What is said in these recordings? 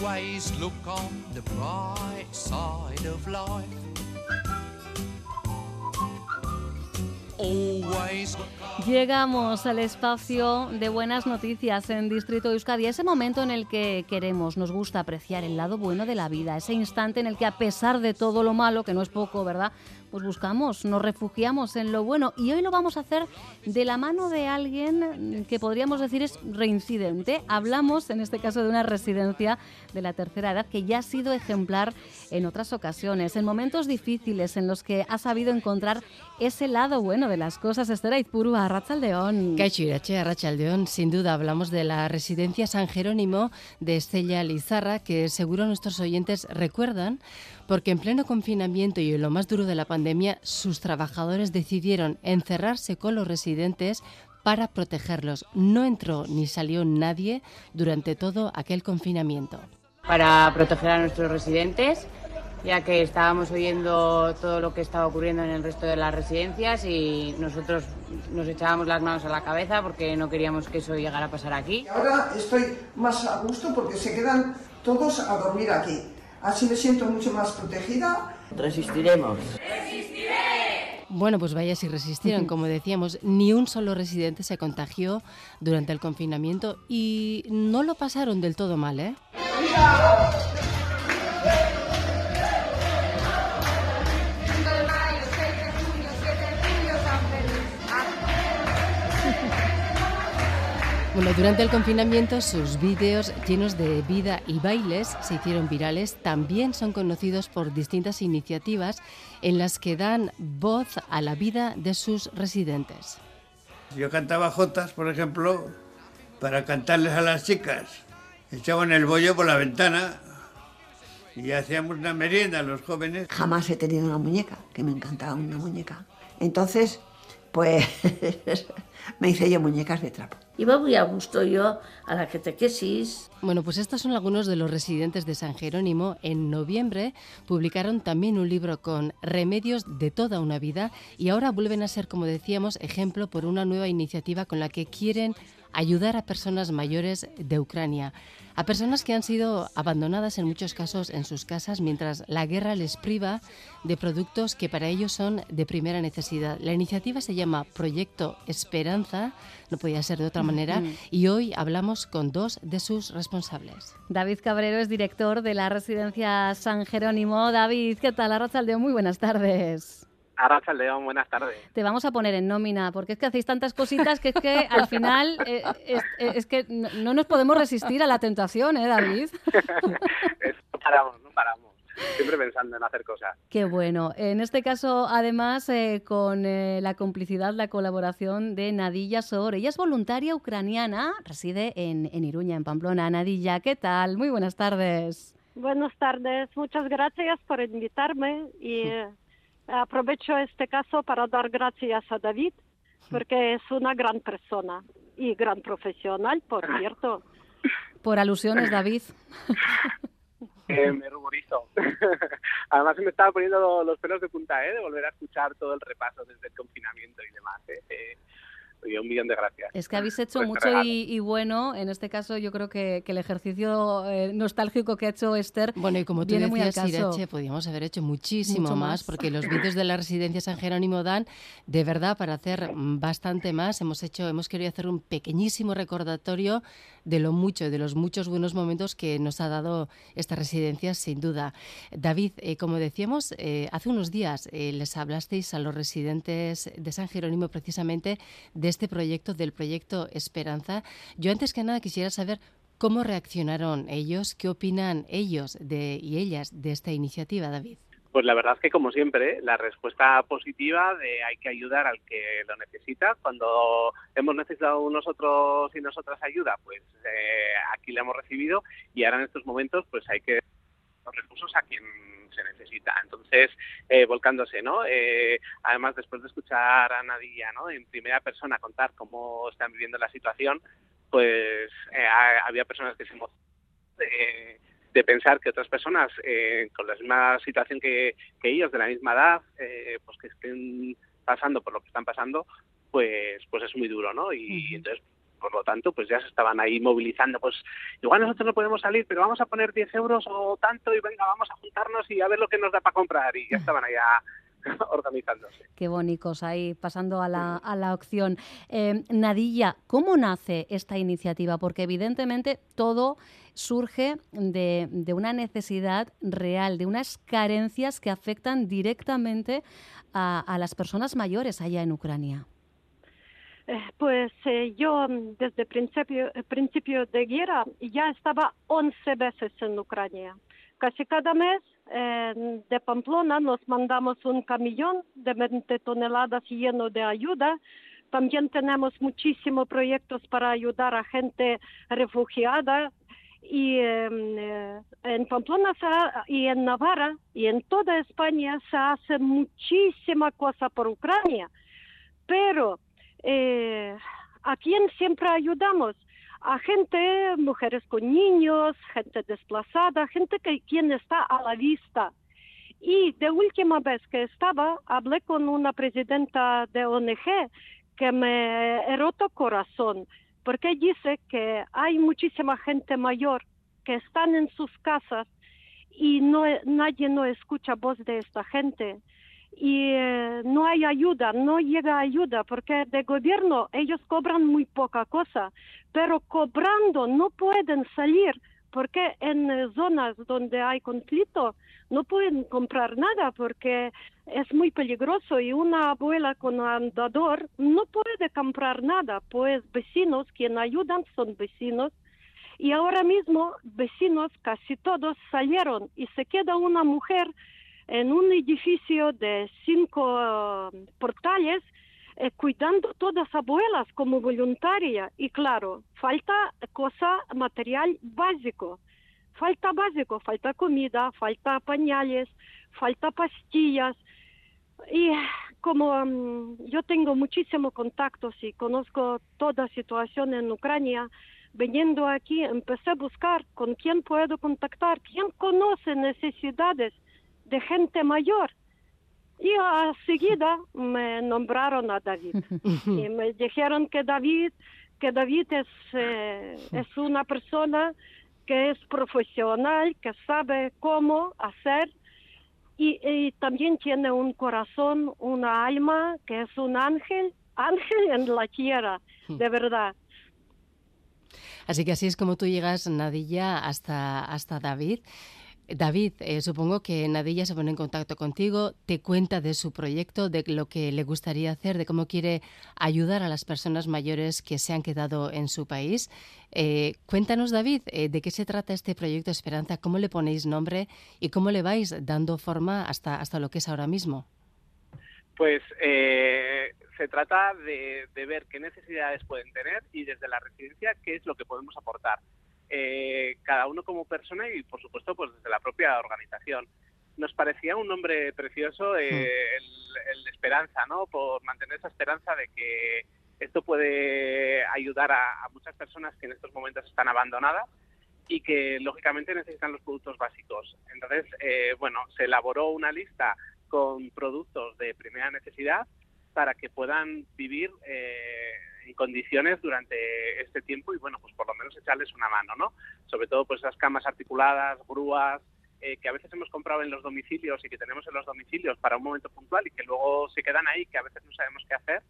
Always look on the bright side of life. Llegamos al espacio de buenas noticias en Distrito Euskadi, ese momento en el que queremos, nos gusta apreciar el lado bueno de la vida, ese instante en el que a pesar de todo lo malo, que no es poco, ¿verdad? Pues buscamos, nos refugiamos en lo bueno y hoy lo vamos a hacer de la mano de alguien que podríamos decir es reincidente. Hablamos en este caso de una residencia de la tercera edad que ya ha sido ejemplar en otras ocasiones, en momentos difíciles en los que ha sabido encontrar ese lado bueno de las cosas. Esther Aizpuru, Arrachaldeón. Cacho Irache, Arrachaldeón. Sin duda hablamos de la residencia San Jerónimo de Estella Lizarra, que seguro nuestros oyentes recuerdan, porque en pleno confinamiento y en lo más duro de la pandemia, sus trabajadores decidieron encerrarse con los residentes para protegerlos. No entró ni salió nadie durante todo aquel confinamiento. Para proteger a nuestros residentes ya que estábamos oyendo todo lo que estaba ocurriendo en el resto de las residencias y nosotros nos echábamos las manos a la cabeza porque no queríamos que eso llegara a pasar aquí. Ahora estoy más a gusto porque se quedan todos a dormir aquí. Así me siento mucho más protegida. Resistiremos. Bueno, pues vaya si resistieron, como decíamos, ni un solo residente se contagió durante el confinamiento y no lo pasaron del todo mal, ¿eh? Bueno, durante el confinamiento sus vídeos llenos de vida y bailes se hicieron virales. También son conocidos por distintas iniciativas en las que dan voz a la vida de sus residentes. Yo cantaba jotas, por ejemplo, para cantarles a las chicas. Echaban el bollo por la ventana y hacíamos una merienda los jóvenes. Jamás he tenido una muñeca, que me encantaba una muñeca. Entonces, pues me hice yo muñecas de trapo. Iba muy a gusto yo a la catequesis. Bueno, pues estos son algunos de los residentes de San Jerónimo. En noviembre publicaron también un libro con remedios de toda una vida y ahora vuelven a ser, como decíamos, ejemplo por una nueva iniciativa con la que quieren ayudar a personas mayores de Ucrania, a personas que han sido abandonadas en muchos casos en sus casas mientras la guerra les priva de productos que para ellos son de primera necesidad. La iniciativa se llama Proyecto Esperanza, no podía ser de otra manera, y hoy hablamos con dos de sus responsables. David Cabrero es director de la residencia San Jerónimo. David, ¿qué tal? Arrachaldeón, muy buenas tardes. Arracha León, buenas tardes. Te vamos a poner en nómina, porque es que hacéis tantas cositas que es que al final eh, es, es, que no, no, nos podemos resistir a la tentación, ¿eh, David? no paramos, no paramos. Siempre pensando en hacer cosas. Qué bueno. En este caso, además, eh, con eh, la complicidad, la colaboración de Nadilla Sor. Ella es voluntaria ucraniana, reside en, en Iruña, en Pamplona. Nadilla, ¿qué tal? Muy buenas tardes. Buenas tardes. Muchas gracias por invitarme y aprovecho este caso para dar gracias a David, porque es una gran persona y gran profesional, por cierto. Por alusiones, David. Eh, me ruborizo. Además, se me estaba poniendo los pelos de punta, ¿eh? De volver a escuchar todo el repaso desde el confinamiento y demás, ¿eh? eh un millón de gracias. Es que habéis hecho pues mucho y, y, bueno. En este caso, yo creo que, que el ejercicio eh, nostálgico que ha hecho Esther. Bueno, y como tú decías. Irache, podríamos haber hecho muchísimo más, más. porque los vídeos de la residencia San Jerónimo dan de verdad para hacer bastante más. Hemos hecho, hemos querido hacer un pequeñísimo recordatorio de lo mucho, de los muchos buenos momentos que nos ha dado esta residencia, sin duda. David, eh, como decíamos, eh, hace unos días eh, les hablasteis a los residentes de San Jerónimo precisamente de este proyecto, del proyecto Esperanza. Yo antes que nada quisiera saber cómo reaccionaron ellos, qué opinan ellos de, y ellas de esta iniciativa, David. Pues la verdad es que, como siempre, la respuesta positiva de hay que ayudar al que lo necesita. Cuando hemos necesitado nosotros y nosotras ayuda, pues eh, aquí la hemos recibido y ahora en estos momentos pues hay que los recursos a quien se necesita. Entonces, eh, volcándose, ¿no? Eh, además, después de escuchar a Nadia, ¿no? En primera persona contar cómo están viviendo la situación, pues eh, había personas que se emocionaron eh, de pensar que otras personas eh, con la misma situación que, que, ellos, de la misma edad, eh, pues que estén pasando por lo que están pasando, pues pues es muy duro, ¿no? Y -huh. entonces por lo tanto, pues ya se estaban ahí movilizando. Pues igual nosotros no podemos salir, pero vamos a poner 10 euros o tanto y venga, vamos a juntarnos y a ver lo que nos da para comprar. Y ya estaban allá organizándose. Qué bonitos ahí, pasando a la, a la opción. Eh, Nadilla, ¿cómo nace esta iniciativa? Porque evidentemente todo surge de, de, una necesidad real, de unas carencias que afectan directamente a, a las personas mayores allá en Ucrania. Eh, pues eh, yo mm, desde principio, principio de guerra ya estaba 11 veces en Ucrania. Casi cada mes de Pamplona nos mandamos un camión de 20 toneladas lleno de ayuda. También tenemos muchísimos proyectos para ayudar a gente refugiada y eh, en Pamplona y en Navarra y en toda España se hace muchísima cosa por Ucrania. Pero eh, ¿a quién siempre ayudamos? A gente, mujeres con niños, gente desplazada, gente que quien está a la vista. Y de última vez que estaba, hablé con una presidenta de ONG que me roto corazón, porque dice que hay muchísima gente mayor que están en sus casas y no, nadie no escucha voz de esta gente y eh, no hay ayuda, no llega ayuda, porque de gobierno ellos cobran muy poca cosa, pero cobrando no pueden salir, porque en eh, zonas donde hay conflicto no pueden comprar nada, porque es muy peligroso y una abuela con andador no puede comprar nada, pues vecinos quien ayudan son vecinos. Y ahora mismo vecinos casi todos salieron y se queda una mujer en un edificio de cinco eh, portales eh, cuidando todas abuelas como voluntaria. Y claro, falta cosa material básico, falta básico, falta comida, falta pañales, falta pastillas. Y como mm, yo tengo muchísimos contactos y conozco toda situación en Ucrania, viniendo aquí empecé a buscar con quién puedo contactar, quién conoce necesidades de gente mayor. Y a seguida me nombraron a David. y me dijeron que David, que David es, eh, es una persona que es profesional, que sabe cómo hacer y, y, también tiene un corazón, una alma, que es un ángel, ángel en la tierra, de verdad. Así que así es como tú llegas, Nadilla, hasta, hasta David. David, eh, supongo que Nadilla se pone en contacto contigo, te cuenta de su proyecto, de lo que le gustaría hacer, de cómo quiere ayudar a las personas mayores que se han quedado en su país. Eh, cuéntanos, David, eh, de qué se trata este proyecto Esperanza, cómo le ponéis nombre y cómo le vais dando forma hasta, hasta lo que es ahora mismo. Pues se trata de ver qué necesidades pueden tener y desde la residencia qué es lo que podemos aportar eh, cada uno como persona y, por supuesto, pues desde la propia organización. Nos parecía un nombre precioso, eh, el, de esperanza, ¿no? Por mantener esa esperanza de que esto puede ayudar a, muchas personas que en estos momentos están abandonadas y que lógicamente necesitan los productos básicos. Entonces, eh, bueno, se elaboró una lista con productos de primera necesidad para que puedan vivir eh, en condiciones durante este tiempo y bueno, pues por lo menos echarles una mano, ¿no? Sobre todo pues esas camas articuladas, grúas, eh, que a veces hemos comprado en los domicilios y que tenemos en los domicilios para un momento puntual y que luego se quedan ahí, que a veces no sabemos qué hacer.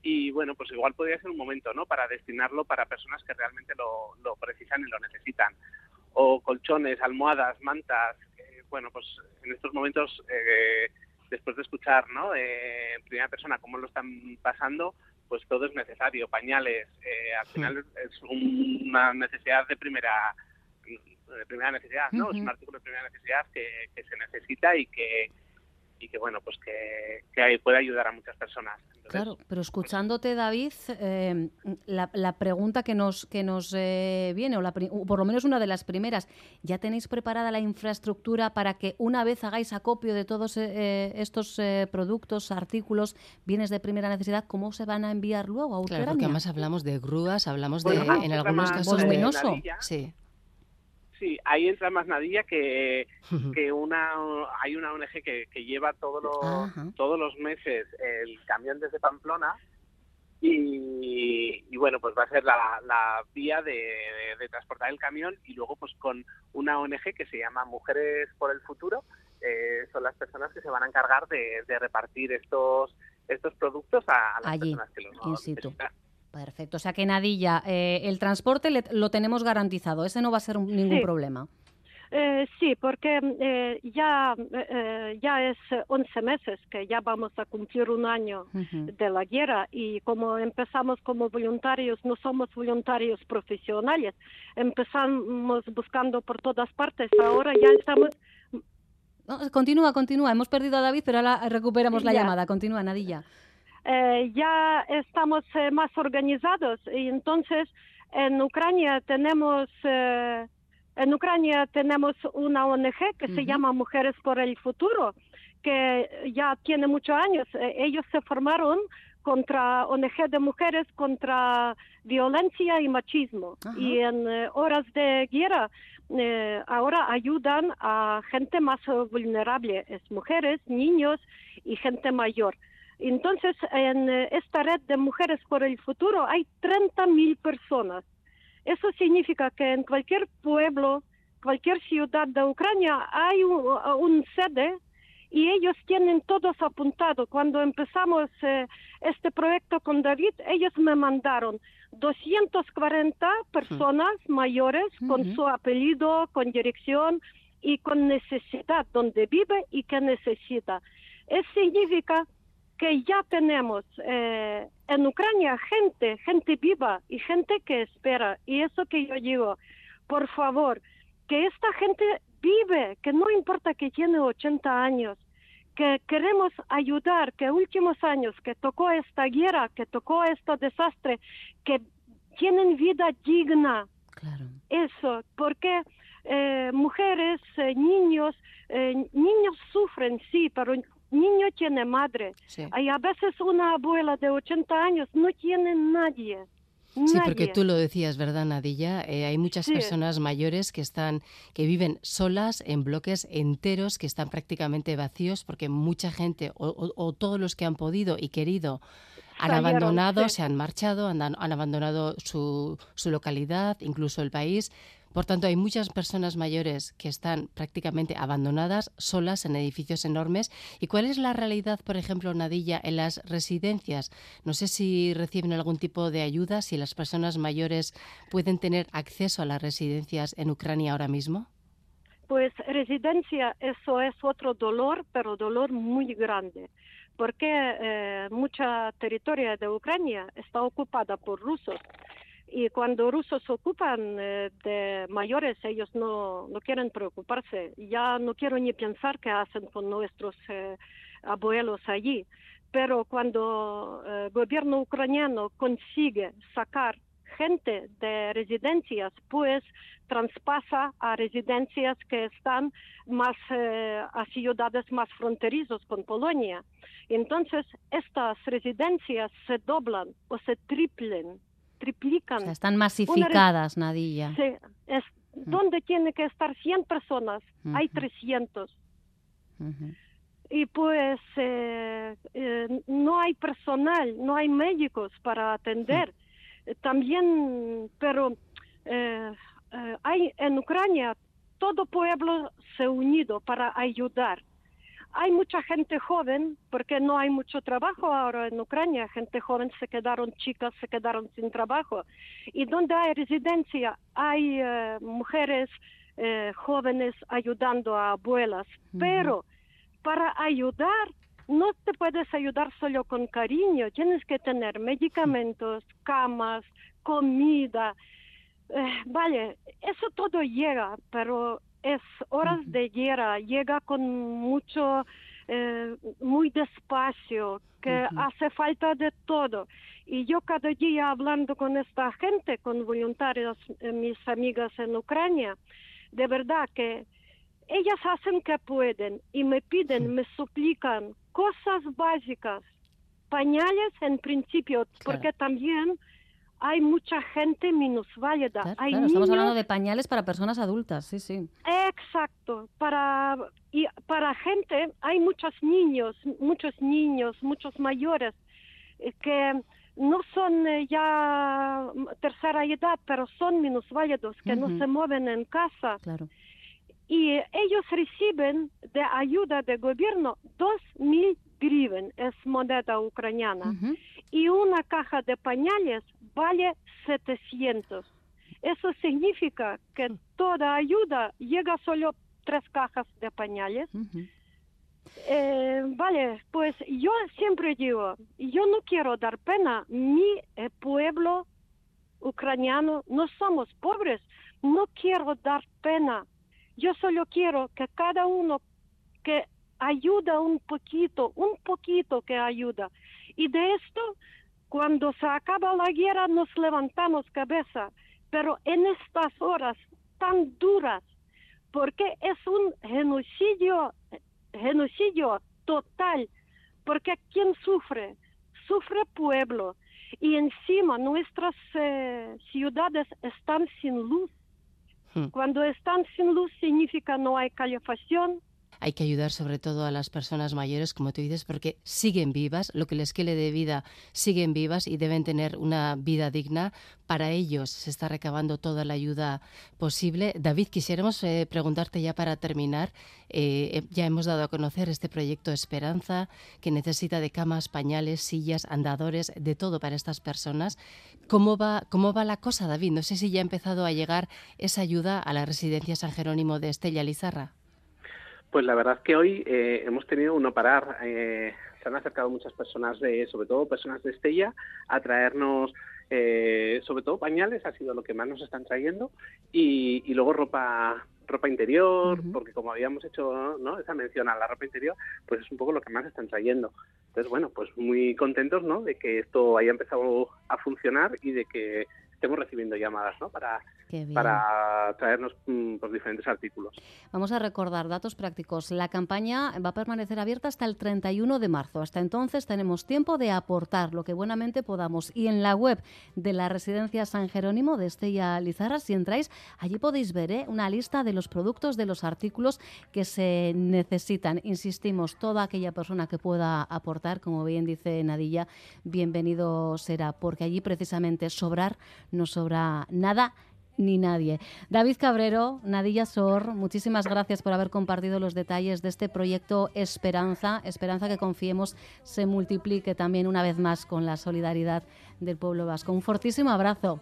Y bueno, pues igual podría ser un momento, ¿no? Para destinarlo para personas que realmente lo, lo precisan y lo necesitan. O colchones, almohadas, mantas. bueno, pues en estos momentos, eh, después de escuchar, ¿no? Eh, en primera persona cómo lo están pasando, pues todo es necesario, pañales, eh, al final es una necesidad de primera de primera necesidad, ¿no? Es un artículo de primera necesidad que, que se necesita y que y que bueno pues que, que puede ayudar a muchas personas. claro, pero escuchándote David, eh, la, la, pregunta que nos que nos eh, viene o, la, por lo menos una de las primeras, ya tenéis preparada la infraestructura para que una vez hagáis acopio de todos eh, estos productos, artículos, bienes de primera necesidad, cómo se van a enviar luego a Ucrania. Claro, porque además hablamos de grúas, hablamos de en algunos casos de sí. Sí, ahí entra más Nadilla que, que una hay una ONG que, que lleva todos los, todos los meses el camión desde Pamplona y, y, bueno, pues va a ser la, la vía de, de, transportar el camión y luego pues con una ONG que se llama Mujeres por el Futuro, eh, son las personas que se van a encargar de, de repartir estos estos productos a, las personas que los necesitan. Perfecto, o sea que Nadilla, eh, el transporte lo tenemos garantizado, ese no va a ser ningún problema. Eh, sí, porque eh, ya, eh, ya es 11 meses que ya vamos a cumplir un año de la guerra y como empezamos como voluntarios, no somos voluntarios profesionales, empezamos buscando por todas partes, ahora ya estamos... continúa, continúa, hemos perdido a David, pero ahora recuperamos la llamada, continúa Nadilla. Ya estamos más organizados y entonces en Ucrania tenemos en Ucrania tenemos una ONG que se llama Mujeres por el Futuro, que ya tiene muchos años. Eh, ellos se formaron contra ONG de mujeres contra violencia y machismo. Y en eh, horas de guerra eh, ahora ayudan a gente más vulnerable, es mujeres, niños y gente mayor. Entonces, en esta red de Mujeres por el Futuro hay 30.000 personas eso significa que en cualquier pueblo, cualquier ciudad de Ucrania hay un, sede y ellos tienen todos apuntado. Cuando empezamos eh, este proyecto con David, ellos me mandaron 240 personas mayores con su apellido, con dirección y con necesidad, donde vive y qué necesita. Eso significa que ya tenemos eh, en Ucrania gente, gente viva y gente que espera. Y eso que yo digo, por favor, que esta gente vive, que no importa que tiene 80 años, que queremos ayudar, que últimos años que tocó esta guerra, que tocó este desastre, que tienen vida digna. Claro. Eso, porque eh, mujeres, eh, niños, niños sufren, sí, pero niño tiene madre. Hay a veces una abuela de 80 años no tiene nadie. Sí, porque tú lo decías, ¿verdad, Nadilla? Eh, hay muchas personas mayores que están, que viven solas en bloques enteros que están prácticamente vacíos porque mucha gente o, todos los que han podido y querido han abandonado, se han marchado, han, han abandonado su, su localidad, incluso el país. Por tanto, hay muchas personas mayores que están prácticamente abandonadas, solas en edificios enormes. ¿Y cuál es la realidad, por ejemplo, Nadilla, en las residencias? No sé si reciben algún tipo de ayuda, si las personas mayores pueden tener acceso a las residencias en Ucrania ahora mismo. Pues residencia, eso es otro dolor, pero dolor muy grande, porque eh, mucha territorio de Ucrania está ocupada por rusos y cuando rusos ocupan eh, de mayores, ellos no, no quieren preocuparse. Ya no quiero ni pensar qué hacen con nuestros eh, abuelos allí. Pero cuando el eh, gobierno ucraniano consigue sacar gente de residencias, pues traspasa a residencias que están más a ciudades más fronterizos con Polonia. Entonces, estas residencias se doblan o se triplen triplican. están masificadas, Nadilla. Sí, es donde tiene que estar 100 personas, hay 300. Y pues eh, eh, no hay personal, no hay médicos para atender. También, pero eh, hay en Ucrania todo pueblo se ha unido para ayudar hay mucha gente joven, porque no hay mucho trabajo ahora en Ucrania, gente joven se quedaron, chicas se quedaron sin trabajo. Y donde hay residencia, hay eh, mujeres eh, jóvenes ayudando a abuelas, pero para ayudar, no te puedes ayudar solo con cariño, tienes que tener medicamentos, camas, comida. Eh, vale, eso todo llega, pero es horas de guerra, llega con mucho, eh, muy despacio, que hace falta de todo. Y yo cada día hablando con esta gente, con voluntarios, eh, mis amigas en Ucrania, de verdad que ellas hacen que pueden y me piden, me suplican cosas básicas, pañales en principio, porque también hay mucha gente minusválida. hay estamos hablando de pañales para personas adultas, sí, sí. Exacto. Para, y para gente, hay muchos niños, muchos niños, muchos mayores eh, que no son eh, ya tercera edad, pero son minusválidos que no se mueven en casa. Claro. Y ellos reciben de ayuda del gobierno 2.000 griven, es moneda ucraniana. Y una caja de pañales vale 700. Eso significa que toda ayuda llega solo tres cajas de pañales. Eh, vale, pues yo siempre digo, yo no quiero dar pena. Mi eh, pueblo ucraniano no somos pobres. No quiero dar pena. Yo solo quiero que cada uno que ayuda un poquito, un poquito que ayuda. Y de esto, cuando se acaba la guerra, nos levantamos cabeza. Pero en estas horas tan duras, porque es un genocidio, genocidio total, porque ¿quién sufre? Sufre pueblo. Y encima nuestras eh, ciudades están sin luz. Hmm. Cuando están sin luz significa no hay calefacción, Hay que ayudar sobre todo a las personas mayores, como tú dices, porque siguen vivas, lo que les quede de vida siguen vivas y deben tener una vida digna. Para ellos se está recabando toda la ayuda posible. David, quisiéramos eh, preguntarte ya para terminar, eh, ya hemos dado a conocer este proyecto Esperanza, que necesita de camas, pañales, sillas, andadores, de todo para estas personas. ¿Cómo va, ¿Cómo va la cosa, David? No sé si ya ha empezado a llegar esa ayuda a la residencia San Jerónimo de Estella Lizarra. Pues la verdad que hoy eh, hemos tenido un no parar. Eh, se han acercado muchas personas, de, sobre todo personas de Estella, a traernos, eh, sobre todo pañales, ha sido lo que más nos están trayendo, y, y luego ropa ropa interior, porque como habíamos hecho ¿no? esa mención a la ropa interior, pues es un poco lo que más están trayendo. Entonces, bueno, pues muy contentos ¿no? de que esto haya empezado a funcionar y de que estemos recibiendo llamadas ¿no? para, para traernos mm, pues, diferentes artículos. Vamos a recordar datos prácticos. La campaña va a permanecer abierta hasta el 31 de marzo. Hasta entonces tenemos tiempo de aportar lo que buenamente podamos. Y en la web de la Residencia San Jerónimo de Estella Lizarra, si entráis, allí podéis ver ¿eh? una lista de los productos, de los artículos que se necesitan. Insistimos, toda aquella persona que pueda aportar, como bien dice Nadilla, bienvenido será, porque allí precisamente sobrar no sobra nada ni nadie. David Cabrero, Nadilla Sor, muchísimas gracias por haber compartido los detalles de este proyecto Esperanza, Esperanza que confiemos se multiplique también una vez más con la solidaridad del pueblo vasco. Un fortísimo abrazo.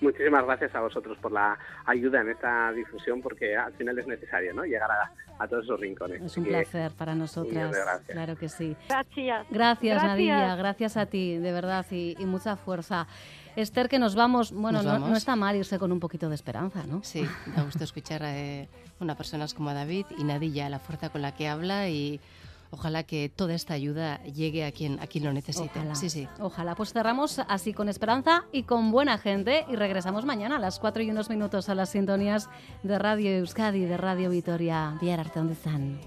Muchísimas gracias a vosotros por la ayuda en esta difusión, porque al final es necesario ¿no? llegar a, a todos esos rincones. Es un placer para nosotras. Claro que sí. Gracias. Gracias, Gracias. Nadilla, gracias a ti, de verdad, y, y mucha fuerza. Esther, que nos vamos, bueno, Nos no- está mal irse con un poquito de esperanza, ¿no? Sí, da gusto escuchar a eh, una personas como David y Nadilla, la fuerza con la que habla y ojalá que toda esta ayuda llegue a quien, a quien lo necesite. Ojalá. Sí, sí. Ojalá. Pues cerramos así con esperanza y con buena gente y regresamos mañana a las 4 y unos minutos a las sintonías de Radio Euskadi, de Radio Vitoria. Bihar arte, ¿dónde están?